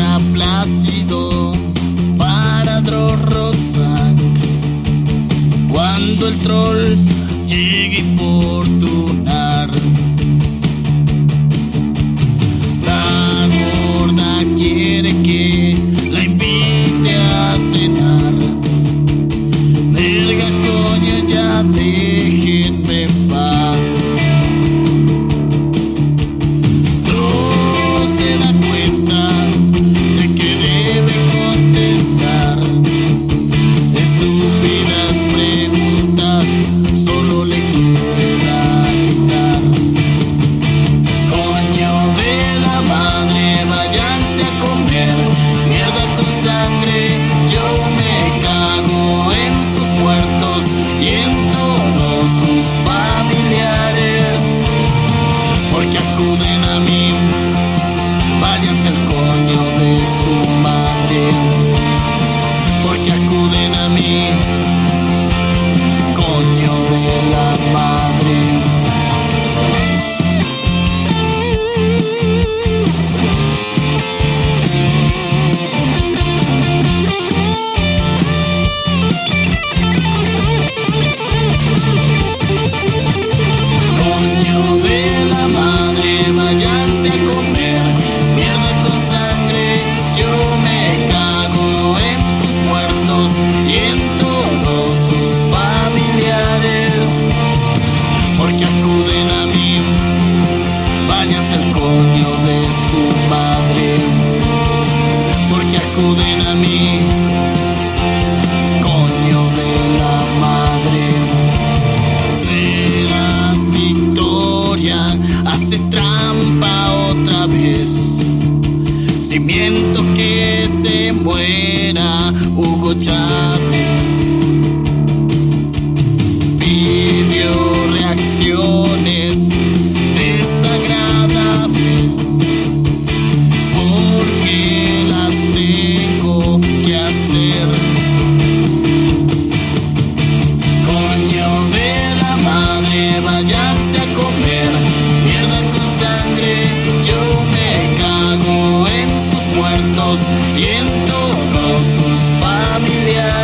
Día plácido para Drorrotzak Cuando el troll llegue importunar La gorda quiere que la invite a cenar. Verga coño ya déjenme acuden a mí. Váyanse su madre. Porque acuden a mí, coño de la madre. Serás victoria, hace trampa otra vez. Si miento que se muera Hugo Chávez. Video reacciones váyanse a comer mierda con sangre. Yo me cago en sus muertos y en todos sus familiares.